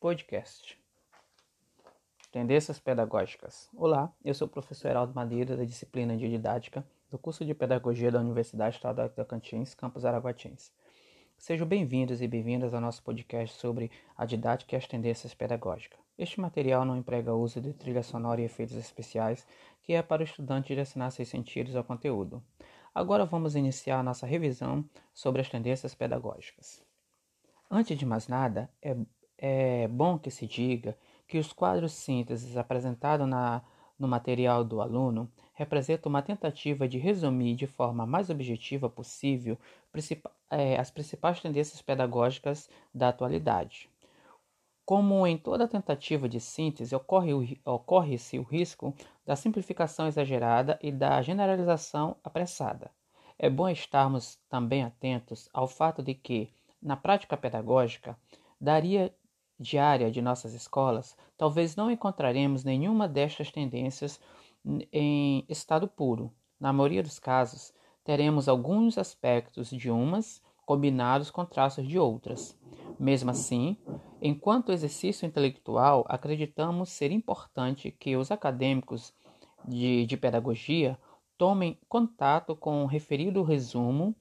Podcast. Tendências Pedagógicas. Olá, eu sou o professor Heraldo Madeira, da disciplina de Didática, do curso de Pedagogia da Universidade Estadual de Tocantins, campus Araguatins. Sejam bem-vindos e bem-vindas ao nosso podcast sobre a didática e as tendências pedagógicas. Este material não emprega uso de trilha sonora e efeitos especiais, que é para o estudante direcionar seus sentidos ao conteúdo. Agora vamos iniciar nossa revisão sobre as tendências pedagógicas. Antes de mais nada, é, é bom que se diga que os quadros sínteses apresentados na, no material do aluno representam uma tentativa de resumir de forma mais objetiva possível é, as principais tendências pedagógicas da atualidade. Como em toda tentativa de síntese, ocorre-se ocorre o risco da simplificação exagerada e da generalização apressada. É bom estarmos também atentos ao fato de que, na prática pedagógica, daria diária de nossas escolas, talvez não encontraremos nenhuma destas tendências em estado puro. Na maioria dos casos, teremos alguns aspectos de umas combinados com traços de outras. Mesmo assim, enquanto exercício intelectual, acreditamos ser importante que os acadêmicos de, de pedagogia tomem contato com o referido resumo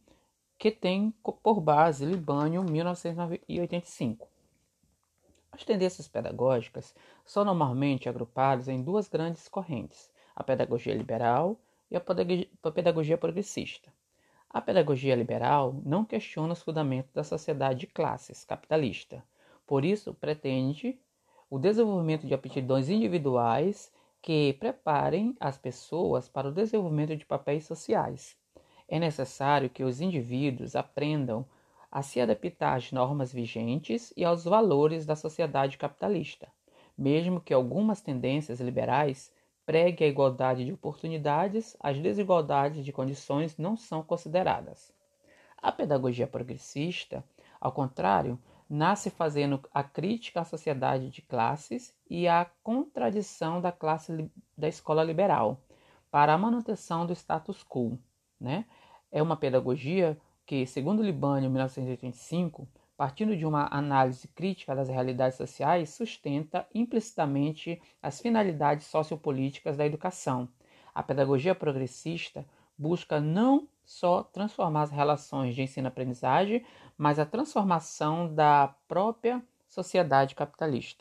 que tem por base Libânio 1985. As tendências pedagógicas são normalmente agrupadas em duas grandes correntes, a pedagogia liberal e a pedagogia progressista. A pedagogia liberal não questiona os fundamentos da sociedade de classes capitalista, por isso pretende o desenvolvimento de aptidões individuais que preparem as pessoas para o desenvolvimento de papéis sociais, é necessário que os indivíduos aprendam a se adaptar às normas vigentes e aos valores da sociedade capitalista, mesmo que algumas tendências liberais preguem a igualdade de oportunidades, as desigualdades de condições não são consideradas. A pedagogia progressista, ao contrário, nasce fazendo a crítica à sociedade de classes e à contradição da classe da escola liberal para a manutenção do status quo, né? é uma pedagogia que, segundo Libânio, em 1985, partindo de uma análise crítica das realidades sociais, sustenta implicitamente as finalidades sociopolíticas da educação. A pedagogia progressista busca não só transformar as relações de ensino-aprendizagem, mas a transformação da própria sociedade capitalista.